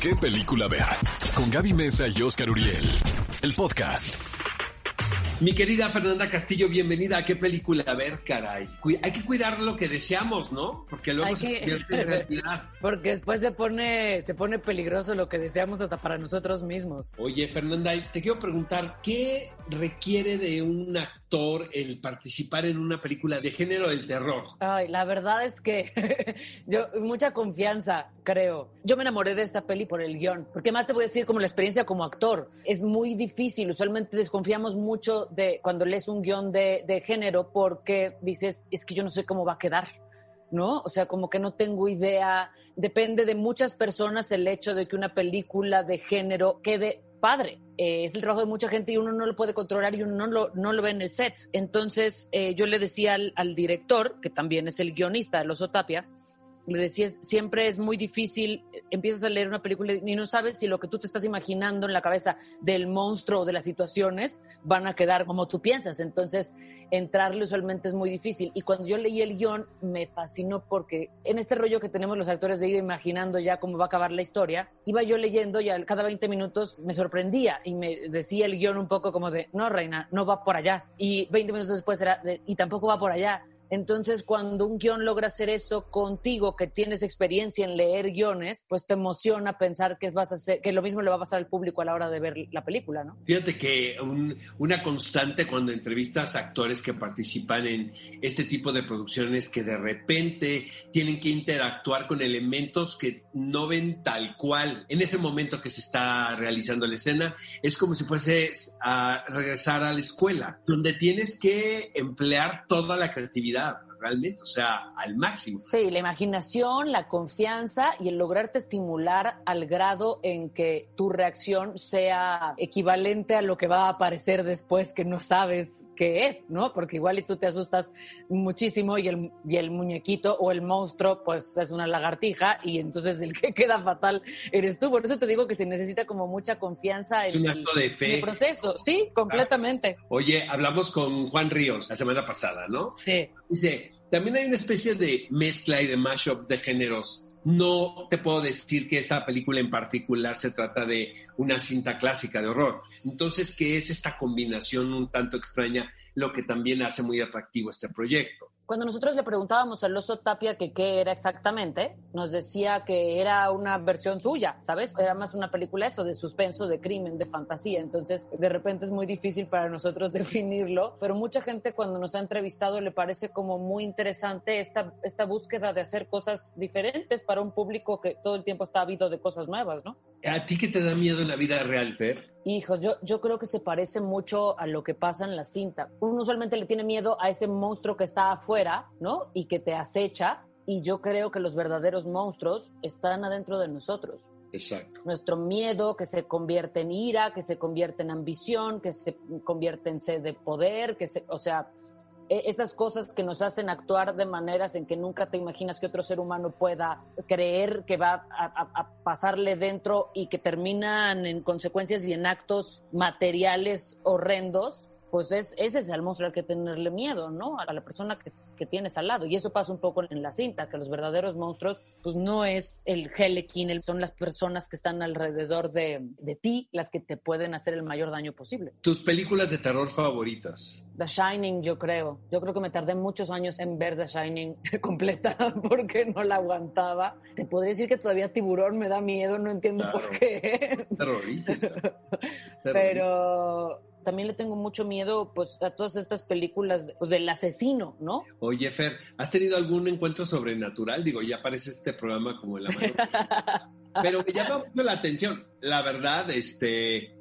qué película ver. Con Gaby Mesa y Oscar Uriel. El podcast. Mi querida Fernanda Castillo, bienvenida a qué película a ver, caray. Hay que cuidar lo que deseamos, ¿no? Porque luego Hay se que- convierte en realidad. Porque después se pone, se pone peligroso lo que deseamos hasta para nosotros mismos. Oye, Fernanda, te quiero preguntar, ¿qué requiere de un actor el participar en una película de género del terror? Ay, la verdad es que yo, mucha confianza, creo. Yo me enamoré de esta peli por el guion. Porque más te voy a decir como la experiencia como actor. Es muy difícil. Usualmente desconfiamos mucho de cuando lees un guion de, de género porque dices, es que yo no sé cómo va a quedar. ¿no? O sea, como que no tengo idea. Depende de muchas personas el hecho de que una película de género quede padre. Eh, es el trabajo de mucha gente y uno no lo puede controlar y uno no lo, no lo ve en el set. Entonces, eh, yo le decía al, al director, que también es el guionista de Los Otapia, le decía, es- siempre es muy difícil, empiezas a leer una película y no sabes si lo que tú te estás imaginando en la cabeza del monstruo o de las situaciones van a quedar como tú piensas. Entonces, entrarle usualmente es muy difícil. Y cuando yo leí el guion, me fascinó porque en este rollo que tenemos los actores de ir imaginando ya cómo va a acabar la historia, iba yo leyendo y cada 20 minutos me sorprendía y me decía el guion un poco como de, no, reina, no va por allá. Y 20 minutos después era, y tampoco va por allá. Entonces, cuando un guion logra hacer eso contigo, que tienes experiencia en leer guiones, pues te emociona pensar que vas a hacer, que lo mismo le va a pasar al público a la hora de ver la película, ¿no? Fíjate que un- una constante cuando entrevistas actores que participan en este tipo de producciones que de repente tienen que interactuar con elementos que no ven tal cual en ese momento que se está realizando la escena, es como si fueses a regresar a la escuela, donde tienes que emplear toda la creatividad realidad. Realmente, o sea, al máximo. Sí, la imaginación, la confianza y el lograrte estimular al grado en que tu reacción sea equivalente a lo que va a aparecer después que no sabes qué es, ¿no? Porque igual y tú te asustas muchísimo y el, y el muñequito o el monstruo pues es una lagartija y entonces el que queda fatal eres tú. Por eso te digo que se necesita como mucha confianza en un el, acto de en el fe. proceso. Sí, completamente. Oye, hablamos con Juan Ríos la semana pasada, ¿no? Sí. Dice, también hay una especie de mezcla y de mashup de géneros. No te puedo decir que esta película en particular se trata de una cinta clásica de horror. Entonces, ¿qué es esta combinación un tanto extraña? Lo que también hace muy atractivo este proyecto. Cuando nosotros le preguntábamos al oso Tapia qué era exactamente, nos decía que era una versión suya, ¿sabes? Era más una película eso, de suspenso, de crimen, de fantasía. Entonces, de repente es muy difícil para nosotros definirlo, pero mucha gente cuando nos ha entrevistado le parece como muy interesante esta, esta búsqueda de hacer cosas diferentes para un público que todo el tiempo está ávido de cosas nuevas, ¿no? ¿A ti qué te da miedo en la vida real, Fer? Hijos, yo, yo creo que se parece mucho a lo que pasa en la cinta. Uno usualmente le tiene miedo a ese monstruo que está afuera, ¿no? Y que te acecha. Y yo creo que los verdaderos monstruos están adentro de nosotros. Exacto. Nuestro miedo que se convierte en ira, que se convierte en ambición, que se convierte en sed de poder, que se, o sea, esas cosas que nos hacen actuar de maneras en que nunca te imaginas que otro ser humano pueda creer que va a, a- a pasarle dentro y que terminan en consecuencias y en actos materiales horrendos, pues es, ese es el monstruo al que tenerle miedo, ¿no? A la persona que, que tienes al lado. Y eso pasa un poco en la cinta, que los verdaderos monstruos, pues no es el Helekin, el- son las personas que están alrededor de, de ti las que te pueden hacer el mayor daño posible. ¿Tus películas de terror favoritas? The Shining, yo creo. Yo creo que me tardé muchos años en ver The Shining completa porque no la aguantaba. Te podría decir que todavía Tiburón me da miedo, no entiendo Claro. por qué. Terrorífica. Pero también le tengo mucho miedo pues a todas estas películas pues, del asesino, ¿no? Oye, Fer, ¿has tenido algún encuentro sobrenatural? Digo, ya aparece este programa como en la mano. Pero me llama mucho la atención. La verdad, este,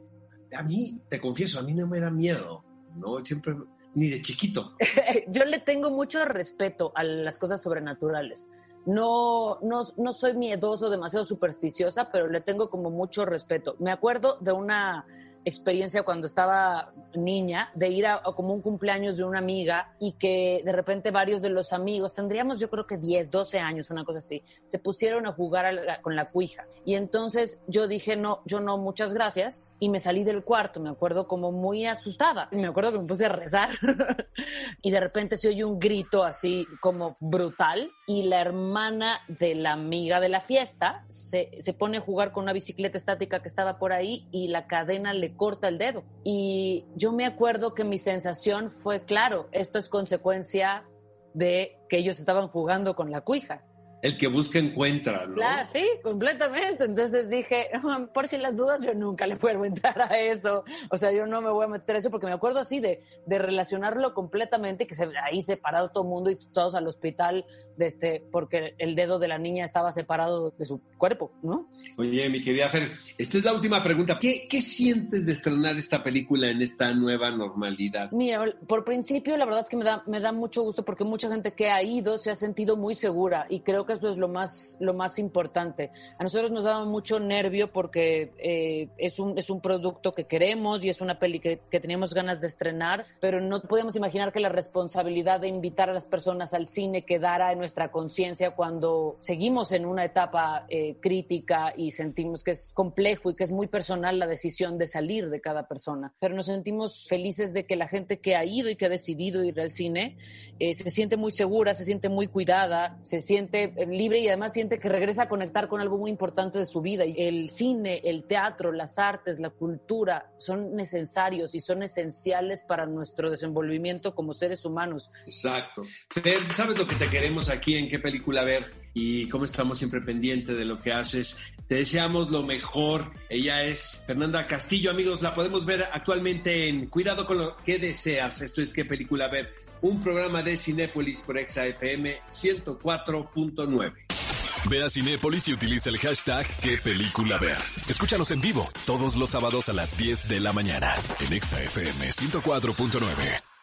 a mí, te confieso, a mí no me da miedo, ¿no? Siempre, ni de chiquito. yo le tengo mucho respeto a las cosas sobrenaturales. No, no, no soy miedoso, demasiado supersticiosa, pero le tengo como mucho respeto. Me acuerdo de una experiencia cuando estaba niña, de ir a, como un cumpleaños de una amiga y que de repente varios de los amigos, tendríamos yo creo que 10, 12 años, una cosa así, se pusieron a jugar a la- con la cuija. Y entonces yo dije, no, yo no, muchas gracias y me salí del cuarto, me acuerdo como muy asustada. Me acuerdo que me puse a rezar y de repente se oye un grito así como brutal y la hermana de la amiga de la fiesta se, se pone a jugar con una bicicleta estática que estaba por ahí y la cadena le corta el dedo. Y yo me acuerdo que mi sensación fue, claro, esto es consecuencia de que ellos estaban jugando con la cuija el que busca encuentra, ¿no? Sí, completamente. Entonces dije, por si las dudas, yo nunca le vuelvo entrar a eso. O sea, yo no me voy a meter a eso porque me acuerdo así de, de relacionarlo completamente, que se, ahí separado todo el mundo y todos al hospital de este, porque el dedo de la niña estaba separado de su cuerpo, ¿no? Oye, mi querida Fer, esta es la última pregunta. ¿Qué, ¿Qué sientes de estrenar esta película en esta nueva normalidad? Mira, por principio la verdad es que me da, me da mucho gusto porque mucha gente que ha ido se ha sentido muy segura y creo que eso es lo más, lo más importante. A nosotros nos daba mucho nervio porque eh, es, un, es un producto que queremos y es una peli que, que teníamos ganas de estrenar, pero no podemos imaginar que la responsabilidad de invitar a las personas al cine quedara en nuestra conciencia cuando seguimos en una etapa eh, crítica y sentimos que es complejo y que es muy personal la decisión de salir de cada persona. Pero nos sentimos felices de que la gente que ha ido y que ha decidido ir al cine eh, se siente muy segura, se siente muy cuidada, se siente libre y además siente que regresa a conectar con algo muy importante de su vida. El cine, el teatro, las artes, la cultura son necesarios y son esenciales para nuestro desenvolvimiento como seres humanos. Exacto. ¿sabes lo que te queremos aquí en qué película ver y cómo estamos siempre pendientes de lo que haces. Te deseamos lo mejor. Ella es Fernanda Castillo, amigos. La podemos ver actualmente en Cuidado con lo que deseas. Esto es qué película ver. Un programa de Cinépolis por ExaFM 104.9. Ve a Cinépolis y utiliza el hashtag qué película ver. Escúchanos en vivo todos los sábados a las 10 de la mañana en ExaFM 104.9.